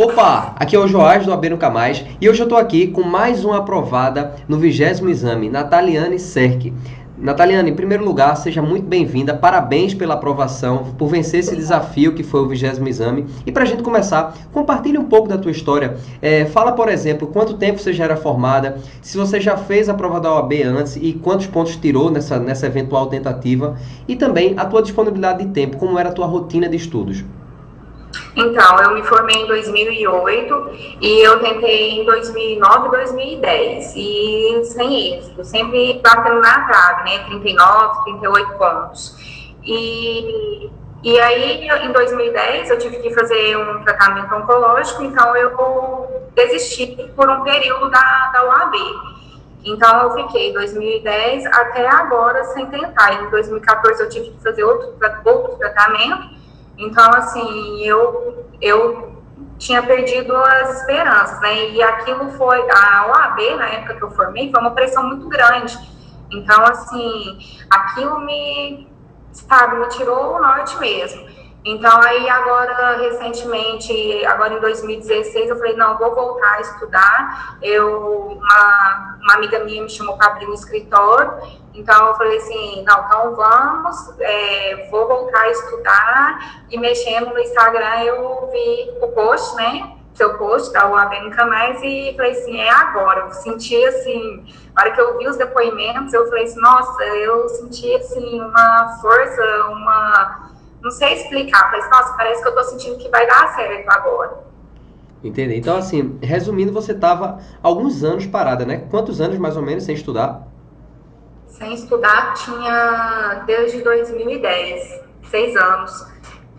Opa, aqui é o Joás do AB Nunca Mais e hoje eu estou aqui com mais uma aprovada no vigésimo exame, Nataliane Serck. Nataliane, em primeiro lugar, seja muito bem-vinda, parabéns pela aprovação, por vencer esse desafio que foi o vigésimo exame. E para a gente começar, compartilhe um pouco da tua história. É, fala, por exemplo, quanto tempo você já era formada, se você já fez a prova da OAB antes e quantos pontos tirou nessa, nessa eventual tentativa, e também a tua disponibilidade de tempo, como era a tua rotina de estudos. Então, eu me formei em 2008 e eu tentei em 2009 2010. E sem êxito, sempre batendo na trave, né? 39, 38 pontos. E, e aí, em 2010, eu tive que fazer um tratamento oncológico, então eu desisti por um período da, da UAB. Então, eu fiquei 2010 até agora sem tentar. Em 2014, eu tive que fazer outro, outro tratamento então, assim, eu, eu tinha perdido as esperanças, né? E aquilo foi, a OAB, na época que eu formei, foi uma pressão muito grande. Então, assim, aquilo me, sabe, me tirou o norte mesmo. Então, aí agora, recentemente, agora em 2016, eu falei, não, vou voltar a estudar. Eu, uma, uma amiga minha me chamou para abrir um escritório, então eu falei assim, não, então vamos, é, vou voltar a estudar, e mexendo no Instagram eu vi o post, né, seu post da UAB Nunca Mais, e falei assim, é agora, eu senti assim, na hora que eu vi os depoimentos, eu falei assim, nossa, eu senti assim, uma força, uma não sei explicar. Falei, nossa, parece que eu tô sentindo que vai dar certo agora. Entendi. Então, assim, resumindo, você estava alguns anos parada, né? Quantos anos, mais ou menos, sem estudar? Sem estudar, tinha desde 2010, seis anos.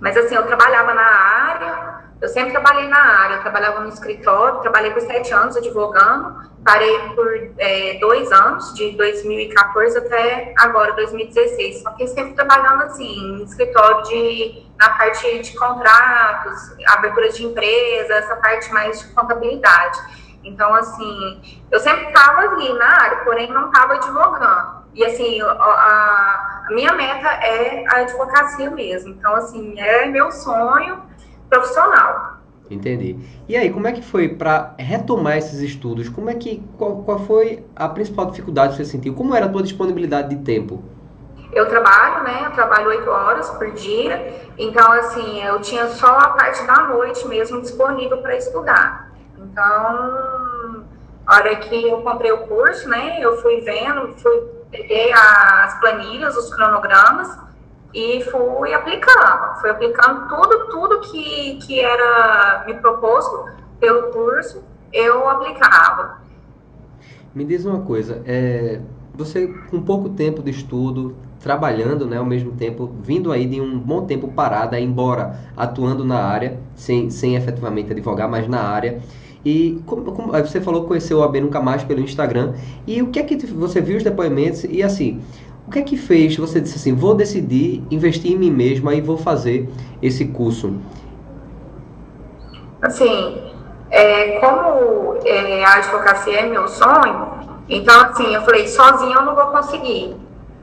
Mas, assim, eu trabalhava na área, eu sempre trabalhei na área, eu trabalhava no escritório, trabalhei por sete anos advogando, parei por é, dois anos, de 2014 até agora, 2016. Só que sempre trabalhando assim, em escritório de, na parte de contratos, abertura de empresa, essa parte mais de contabilidade. Então, assim, eu sempre estava ali na área, porém não estava advogando. E, assim, a, a, minha meta é a advocacia mesmo. Então, assim, é meu sonho profissional. Entendi. E aí, como é que foi para retomar esses estudos? Como é que qual, qual foi a principal dificuldade que você sentiu? Como era a tua disponibilidade de tempo? Eu trabalho, né? Eu trabalho oito horas por dia. Então, assim, eu tinha só a parte da noite mesmo disponível para estudar. Então, a hora que eu comprei o curso, né? Eu fui vendo, fui peguei as planilhas, os cronogramas e fui aplicando, fui aplicando tudo, tudo que, que era me proposto pelo curso, eu aplicava. Me diz uma coisa, é, você com pouco tempo de estudo, trabalhando né, ao mesmo tempo, vindo aí de um bom tempo parada, embora atuando na área, sem, sem efetivamente advogar, mas na área, e como, como você falou que conheceu o AB Nunca Mais pelo Instagram, e o que é que você viu os depoimentos, e assim, o que é que fez você disse assim, vou decidir investir em mim mesma e vou fazer esse curso? Assim, é, como é, a advocacia é meu sonho, então assim, eu falei, sozinha eu não vou conseguir.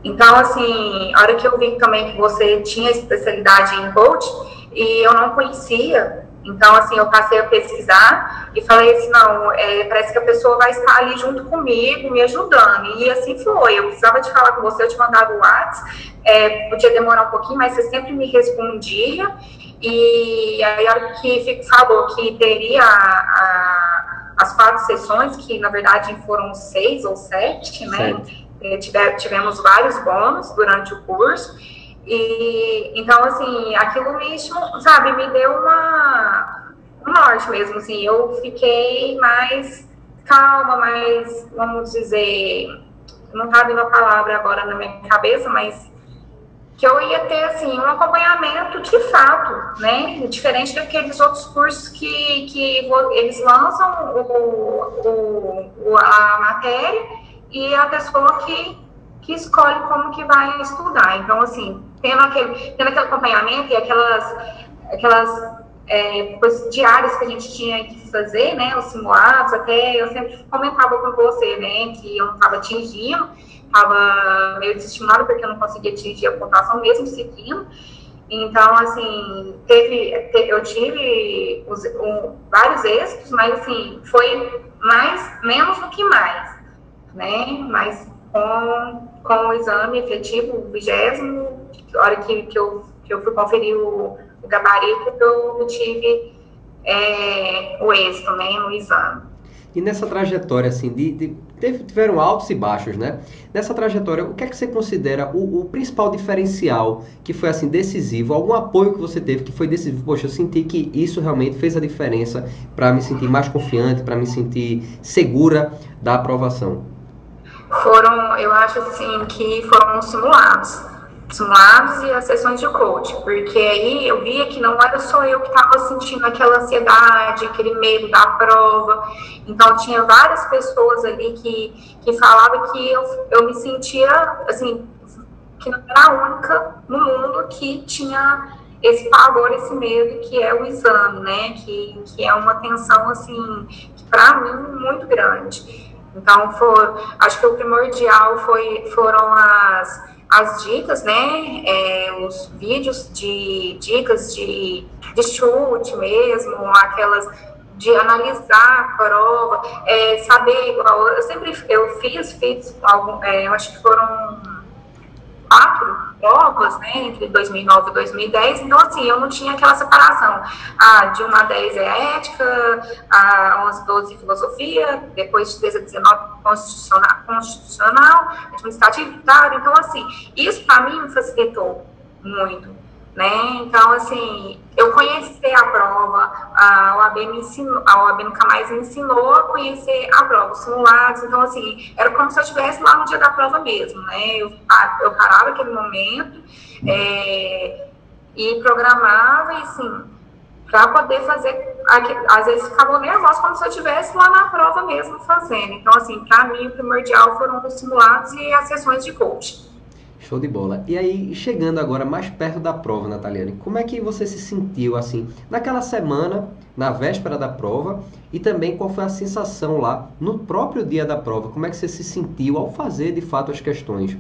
Então, assim, a hora que eu vi também que você tinha especialidade em coach e eu não conhecia, então, assim, eu passei a pesquisar e falei assim, não, é, parece que a pessoa vai estar ali junto comigo, me ajudando. E assim foi, eu precisava de falar com você, eu te mandava o WhatsApp, é, podia demorar um pouquinho, mas você sempre me respondia. E aí, a hora que falou que teria a, a, as quatro sessões, que na verdade foram seis ou sete, né? É, tivemos vários bônus durante o curso. E então, assim, aquilo me, sabe, me deu uma, um norte mesmo, assim, eu fiquei mais calma, mais, vamos dizer, não tá vindo a palavra agora na minha cabeça, mas que eu ia ter, assim, um acompanhamento de fato, né, diferente daqueles outros cursos que, que eles lançam o, o, a matéria e a pessoa que que escolhe como que vai estudar. Então, assim, tendo aquele, tendo aquele acompanhamento e aquelas, aquelas é, diárias que a gente tinha que fazer, né, os simulados, até eu sempre comentava com você, né, que eu não estava atingindo, estava meio desestimulada porque eu não conseguia atingir a pontuação mesmo seguindo, Então, assim, teve, eu tive os, vários êxitos, mas, assim, foi mais, menos do que mais, né? Mas com, com o exame efetivo, o vigésimo, hora que, que, eu, que eu fui conferir o, o gabarito, eu tive é, o êxito, né, no exame. E nessa trajetória, assim, de, de teve, tiveram altos e baixos, né? Nessa trajetória, o que é que você considera o, o, principal diferencial que foi, assim, decisivo? Algum apoio que você teve que foi decisivo? Poxa, eu senti que isso realmente fez a diferença para me sentir mais confiante, para me sentir segura da aprovação. Foram, eu acho, assim, que foram simulados. Simulados e as sessões de coach, porque aí eu via que não era só eu que estava sentindo aquela ansiedade, aquele medo da prova, então tinha várias pessoas ali que, que falavam que eu, eu me sentia, assim, que não era a única no mundo que tinha esse pavor, esse medo que é o exame, né, que, que é uma tensão, assim, para mim, muito grande. Então, for, acho que o primordial foi, foram as as dicas, né, é, os vídeos de dicas de, de chute mesmo, aquelas de analisar a prova, é, saber igual, eu sempre eu fiz, fiz algum, é, eu acho que foram quatro provas, né, entre 2009 e 2010, então, assim, eu não tinha aquela separação. Ah, de 1 a 10 é ética, a 11 12 filosofia, depois de 13 a 19 constitucional, constitucional administrativo, então, assim, isso para mim me facilitou muito né? Então, assim, eu conheci a prova, a OAB me ensinou, a OAB nunca mais me ensinou a conhecer a prova, os simulados, então, assim, era como se eu estivesse lá no dia da prova mesmo, né? Eu, eu parava aquele momento é, e programava, e, assim, para poder fazer, às vezes ficava nervosa como se eu estivesse lá na prova mesmo fazendo. Então, assim, para mim, o primordial foram os simulados e as sessões de coaching. Show de bola. E aí, chegando agora mais perto da prova, Nataliane, como é que você se sentiu assim, naquela semana, na véspera da prova, e também qual foi a sensação lá no próprio dia da prova? Como é que você se sentiu ao fazer de fato as questões?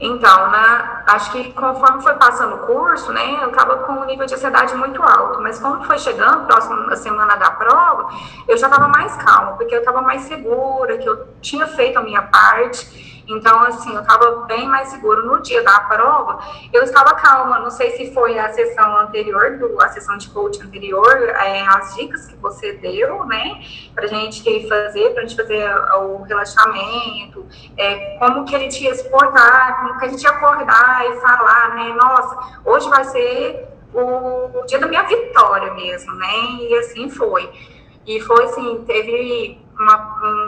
Então, na, acho que conforme foi passando o curso, né, eu estava com um nível de ansiedade muito alto, mas quando foi chegando, próxima semana da prova, eu já estava mais calma, porque eu estava mais segura, que eu tinha feito a minha parte, então, assim, eu estava bem mais seguro. No dia da prova, eu estava calma. Não sei se foi a sessão anterior, do, a sessão de coach anterior, é, as dicas que você deu, né, para gente fazer, para gente fazer o relaxamento, é, como que a gente ia se portar, como que a gente ia acordar e falar, né, nossa, hoje vai ser o, o dia da minha vitória mesmo, né, e assim foi. E foi assim, teve uma, um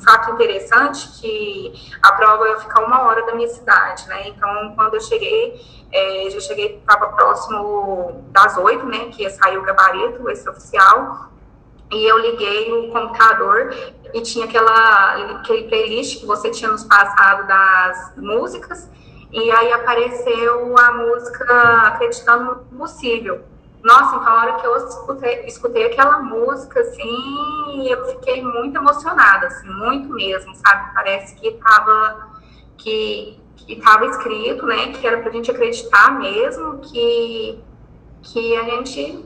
fato interessante que a prova ia ficar uma hora da minha cidade, né? Então, quando eu cheguei, é, já cheguei, estava próximo das oito, né? Que ia sair o gabarito, esse oficial, e eu liguei o computador e tinha aquela aquele playlist que você tinha nos passado das músicas, e aí apareceu a música Acreditando no Possível. Nossa, então a hora que eu escutei, escutei aquela música, assim, eu fiquei muito emocionada, assim, muito mesmo, sabe? Parece que estava que, que tava escrito, né, que era para a gente acreditar mesmo que, que a gente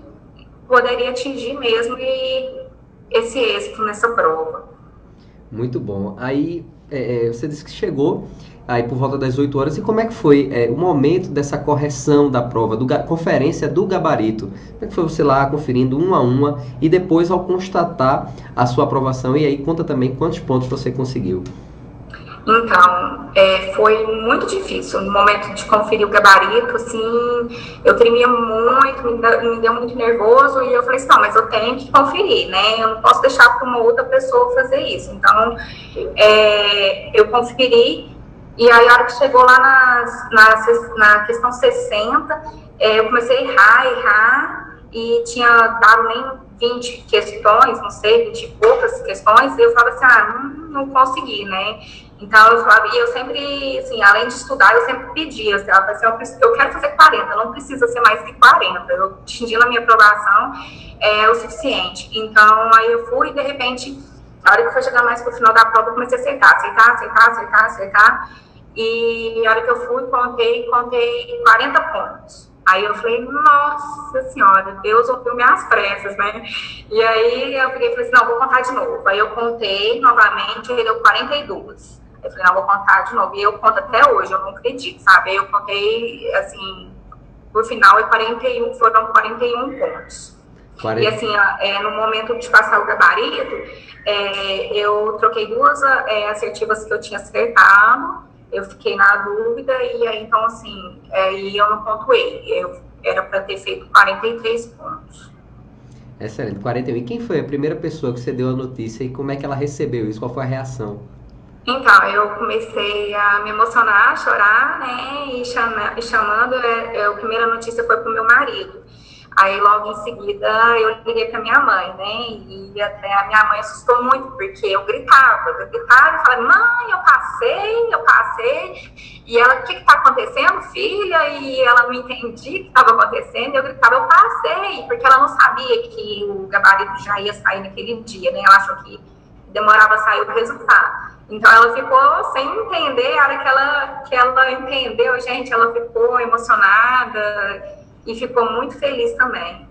poderia atingir mesmo e esse êxito nessa prova. Muito bom. Aí, é, é você disse que chegou aí por volta das 8 horas. E como é que foi é, o momento dessa correção da prova, do conferência do gabarito? Como é que foi você lá conferindo uma a uma e depois ao constatar a sua aprovação? E aí conta também quantos pontos você conseguiu. Então, é, foi muito difícil. No momento de conferir o gabarito, assim, eu tremia muito, me, me deu muito nervoso, e eu falei assim, não, mas eu tenho que conferir, né? Eu não posso deixar para uma outra pessoa fazer isso. Então, é, eu conferi, e aí, a hora que chegou lá nas, na, na questão 60, é, eu comecei a errar, errar, e tinha dado nem 20 questões, não sei, 20 e poucas questões, e eu falava assim, ah, não, não consegui, né? Então, eu, falava, e eu sempre, assim, além de estudar, eu sempre pedia, assim, assim, eu quero fazer 40, não precisa ser mais que 40, eu atingindo a minha aprovação é o suficiente. Então, aí eu fui de repente, a hora que foi chegar mais pro final da prova, eu comecei a aceitar, aceitar, aceitar, aceitar, aceitar, e a hora que eu fui, contei, contei 40 pontos. Aí eu falei, nossa senhora, Deus ouviu minhas pressas, né? E aí eu peguei e falei assim, não, vou contar de novo. Aí eu contei novamente, ele deu 42. Eu falei, não, vou contar de novo. E eu conto até hoje, eu não acredito, sabe? Aí eu contei, assim, por final, é 41, foram 41 pontos. 40. E assim, é, no momento de passar o gabarito, é, eu troquei duas é, assertivas que eu tinha acertado, eu fiquei na dúvida, e aí então assim, aí eu não pontuei. Eu, era para ter feito 43 pontos. Excelente, 41. E quem foi a primeira pessoa que você deu a notícia e como é que ela recebeu isso? Qual foi a reação? Então, eu comecei a me emocionar, a chorar, né? E, chama, e chamando, é, é, a primeira notícia foi para o meu marido. Aí, logo em seguida, eu liguei para minha mãe, né? E até a minha mãe assustou muito, porque eu gritava, eu gritava e falava, mãe, eu passei, eu passei. E ela, o que está acontecendo, filha? E ela não entendia o que estava acontecendo. E eu gritava, eu passei, porque ela não sabia que o gabarito já ia sair naquele dia, né? Ela achou que demorava a sair o resultado. Então ela ficou sem entender, a hora que ela, que ela entendeu, gente, ela ficou emocionada e ficou muito feliz também.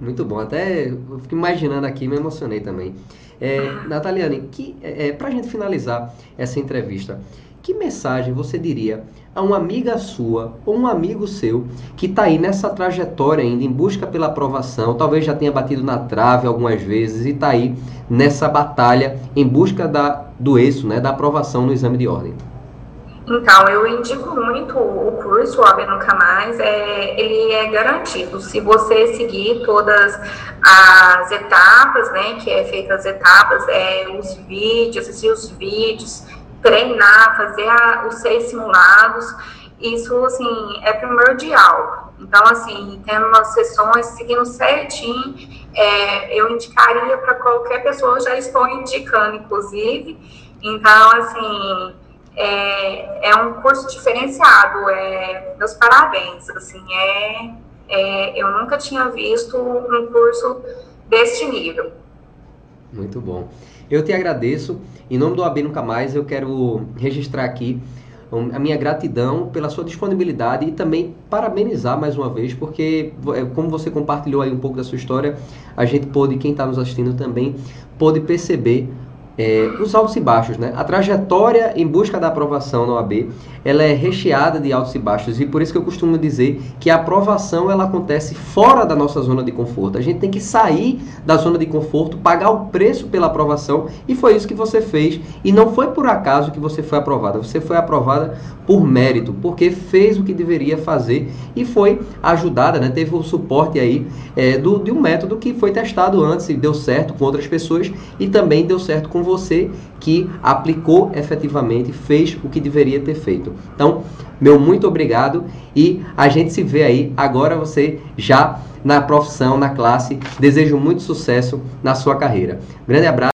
Muito bom, até eu fico imaginando aqui, me emocionei também. É, Nataliane, que, é, é para a gente finalizar essa entrevista, que mensagem você diria a uma amiga sua ou um amigo seu que está aí nessa trajetória ainda em busca pela aprovação, talvez já tenha batido na trave algumas vezes e está aí nessa batalha em busca da, do êxito, né, da aprovação no exame de ordem? Então, eu indico muito o curso OAB Nunca Mais, é, ele é garantido. Se você seguir todas as etapas, né, que é feita as etapas, é, os vídeos, assistir os vídeos, treinar, fazer a, os seis simulados, isso, assim, é primordial. Então, assim, tendo umas sessões, seguindo certinho, é, eu indicaria para qualquer pessoa, já estou indicando, inclusive. Então, assim, é, é um curso diferenciado, é, meus parabéns, assim, é, é, eu nunca tinha visto um curso deste nível. Muito bom. Eu te agradeço. Em nome do AB Nunca Mais, eu quero registrar aqui a minha gratidão pela sua disponibilidade e também parabenizar mais uma vez, porque é, como você compartilhou aí um pouco da sua história, a gente pôde, quem está nos assistindo também, pôde perceber é, os altos e baixos, né? A trajetória em busca da aprovação no OAB, ela é recheada de altos e baixos e por isso que eu costumo dizer que a aprovação ela acontece fora da nossa zona de conforto. A gente tem que sair da zona de conforto, pagar o preço pela aprovação e foi isso que você fez e não foi por acaso que você foi aprovada. Você foi aprovada por mérito, porque fez o que deveria fazer e foi ajudada, né? Teve o suporte aí é, do, de um método que foi testado antes e deu certo com outras pessoas e também deu certo com você que aplicou efetivamente, fez o que deveria ter feito. Então, meu muito obrigado e a gente se vê aí agora você já na profissão, na classe. Desejo muito sucesso na sua carreira. Grande abraço.